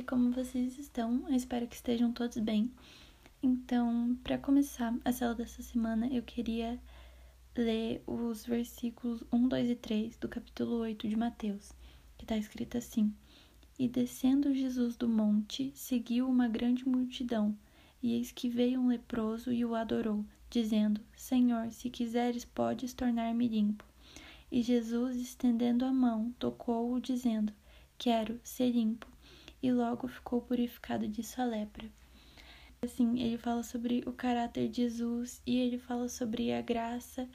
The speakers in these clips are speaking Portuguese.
como vocês estão? Eu espero que estejam todos bem. Então, para começar a célula dessa semana, eu queria ler os versículos 1, 2 e 3 do capítulo 8 de Mateus, que está escrito assim: E descendo Jesus do monte, seguiu uma grande multidão, e eis que veio um leproso e o adorou, dizendo: Senhor, se quiseres, podes tornar-me limpo. E Jesus, estendendo a mão, tocou-o, dizendo: Quero ser limpo. E logo ficou purificado de sua lepra. Assim, ele fala sobre o caráter de Jesus e ele fala sobre a graça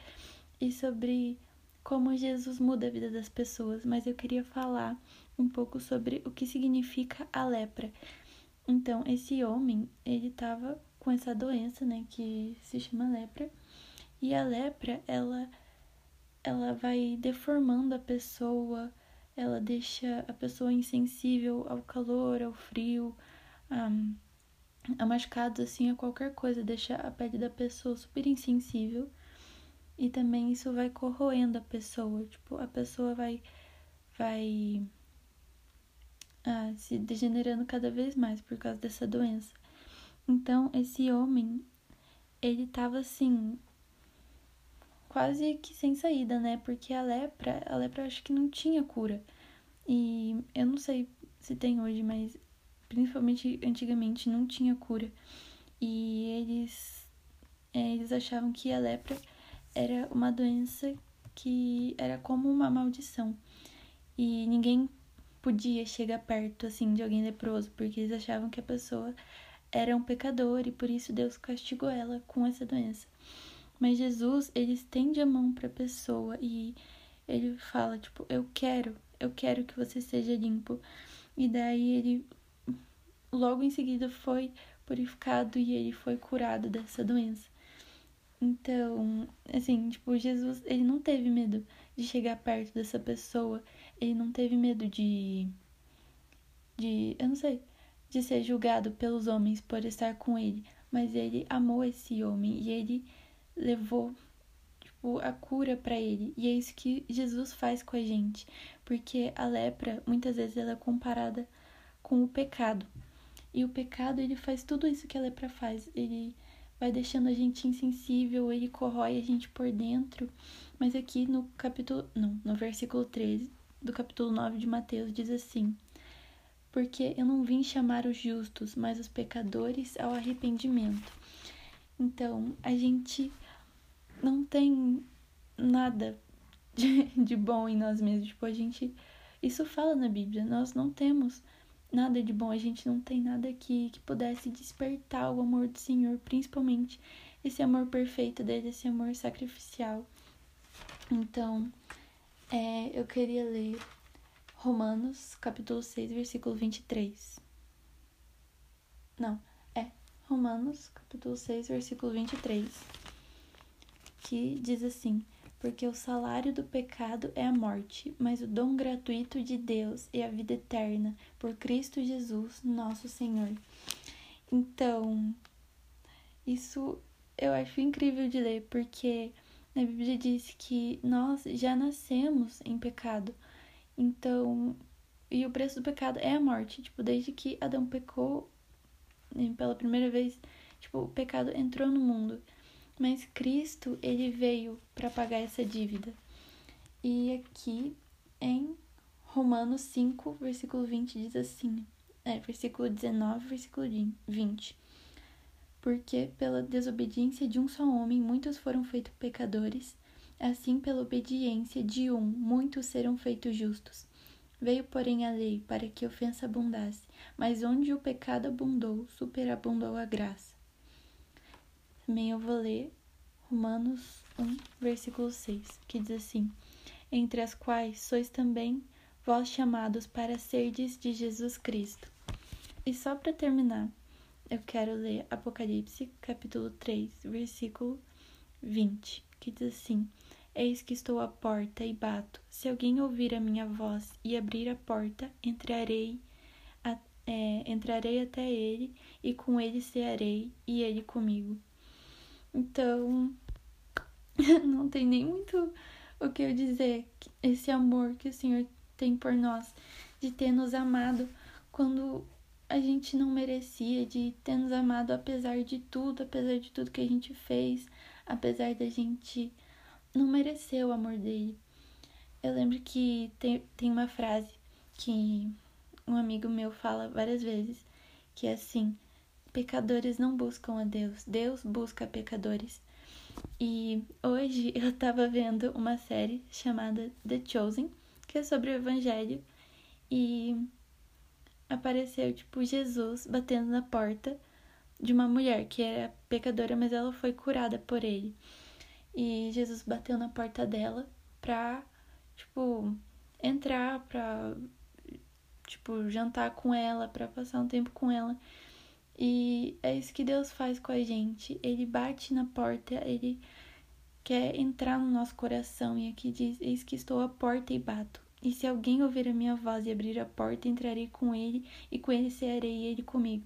e sobre como Jesus muda a vida das pessoas, mas eu queria falar um pouco sobre o que significa a lepra. Então, esse homem, ele estava com essa doença, né, que se chama lepra, e a lepra, ela ela vai deformando a pessoa, ela deixa a pessoa insensível ao calor, ao frio, a, a machucados, assim, a qualquer coisa, deixa a pele da pessoa super insensível. E também isso vai corroendo a pessoa, tipo, a pessoa vai vai ah, se degenerando cada vez mais por causa dessa doença. Então, esse homem, ele tava assim, quase que sem saída, né? Porque a lepra, a lepra acho que não tinha cura. E eu não sei se tem hoje, mas principalmente antigamente não tinha cura. E eles é, eles achavam que a lepra era uma doença que era como uma maldição. E ninguém podia chegar perto assim de alguém leproso, porque eles achavam que a pessoa era um pecador e por isso Deus castigou ela com essa doença. Mas Jesus, ele estende a mão para a pessoa e ele fala, tipo, eu quero, eu quero que você seja limpo. E daí ele logo em seguida foi purificado e ele foi curado dessa doença. Então, assim, tipo, Jesus, ele não teve medo de chegar perto dessa pessoa, ele não teve medo de de, eu não sei, de ser julgado pelos homens por estar com ele, mas ele amou esse homem e ele levou tipo, a cura para ele. E é isso que Jesus faz com a gente, porque a lepra muitas vezes ela é comparada com o pecado. E o pecado ele faz tudo isso que a lepra faz. Ele vai deixando a gente insensível, ele corrói a gente por dentro. Mas aqui no capítulo, não, no versículo 13 do capítulo 9 de Mateus diz assim: Porque eu não vim chamar os justos, mas os pecadores ao arrependimento. Então, a gente não tem nada de, de bom em nós mesmos. Tipo, a gente. Isso fala na Bíblia. Nós não temos nada de bom. A gente não tem nada que, que pudesse despertar o amor do Senhor, principalmente esse amor perfeito dele, esse amor sacrificial. Então, é, eu queria ler Romanos, capítulo 6, versículo 23. Não, é Romanos, capítulo 6, versículo 23 que diz assim: Porque o salário do pecado é a morte, mas o dom gratuito de Deus é a vida eterna, por Cristo Jesus, nosso Senhor. Então, isso eu acho incrível de ler, porque na Bíblia diz que nós já nascemos em pecado. Então, e o preço do pecado é a morte. Tipo, desde que Adão pecou né, pela primeira vez, tipo, o pecado entrou no mundo. Mas Cristo, ele veio para pagar essa dívida. E aqui em Romanos 5, versículo 20 diz assim: é, versículo 19, versículo 20. Porque pela desobediência de um só homem muitos foram feitos pecadores, assim pela obediência de um muitos serão feitos justos. Veio, porém, a lei para que a ofensa abundasse, mas onde o pecado abundou, superabundou a graça. Também eu vou ler Romanos 1, versículo 6, que diz assim: Entre as quais sois também vós chamados para serdes de Jesus Cristo. E só para terminar, eu quero ler Apocalipse, capítulo 3, versículo 20, que diz assim: Eis que estou à porta e bato. Se alguém ouvir a minha voz e abrir a porta, entrarei, a, é, entrarei até ele e com ele cearei e ele comigo. Então, não tem nem muito o que eu dizer. Esse amor que o Senhor tem por nós, de ter nos amado quando a gente não merecia, de ter nos amado apesar de tudo, apesar de tudo que a gente fez, apesar da gente não merecer o amor dele. Eu lembro que tem, tem uma frase que um amigo meu fala várias vezes, que é assim: pecadores não buscam a Deus, Deus busca pecadores. E hoje eu tava vendo uma série chamada The Chosen, que é sobre o evangelho, e apareceu tipo Jesus batendo na porta de uma mulher que era pecadora, mas ela foi curada por ele. E Jesus bateu na porta dela pra, tipo, entrar, pra, tipo, jantar com ela, pra passar um tempo com ela. E é isso que Deus faz com a gente. Ele bate na porta, ele quer entrar no nosso coração. E aqui diz: Eis que estou à porta e bato. E se alguém ouvir a minha voz e abrir a porta, entrarei com ele, e com ele comigo.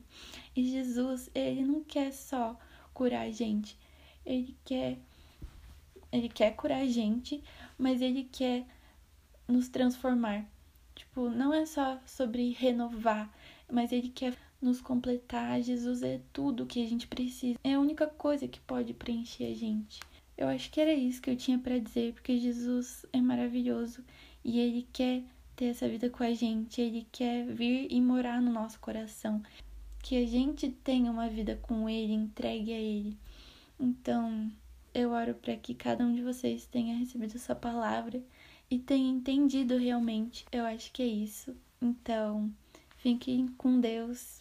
E Jesus, ele não quer só curar a gente, ele quer ele quer curar a gente, mas ele quer nos transformar. Tipo, não é só sobre renovar, mas ele quer nos completar. Jesus é tudo que a gente precisa. É a única coisa que pode preencher a gente. Eu acho que era isso que eu tinha para dizer, porque Jesus é maravilhoso e ele quer ter essa vida com a gente, ele quer vir e morar no nosso coração. Que a gente tenha uma vida com ele, entregue a ele. Então, eu oro para que cada um de vocês tenha recebido essa palavra e tenha entendido realmente. Eu acho que é isso. Então, fiquem com Deus.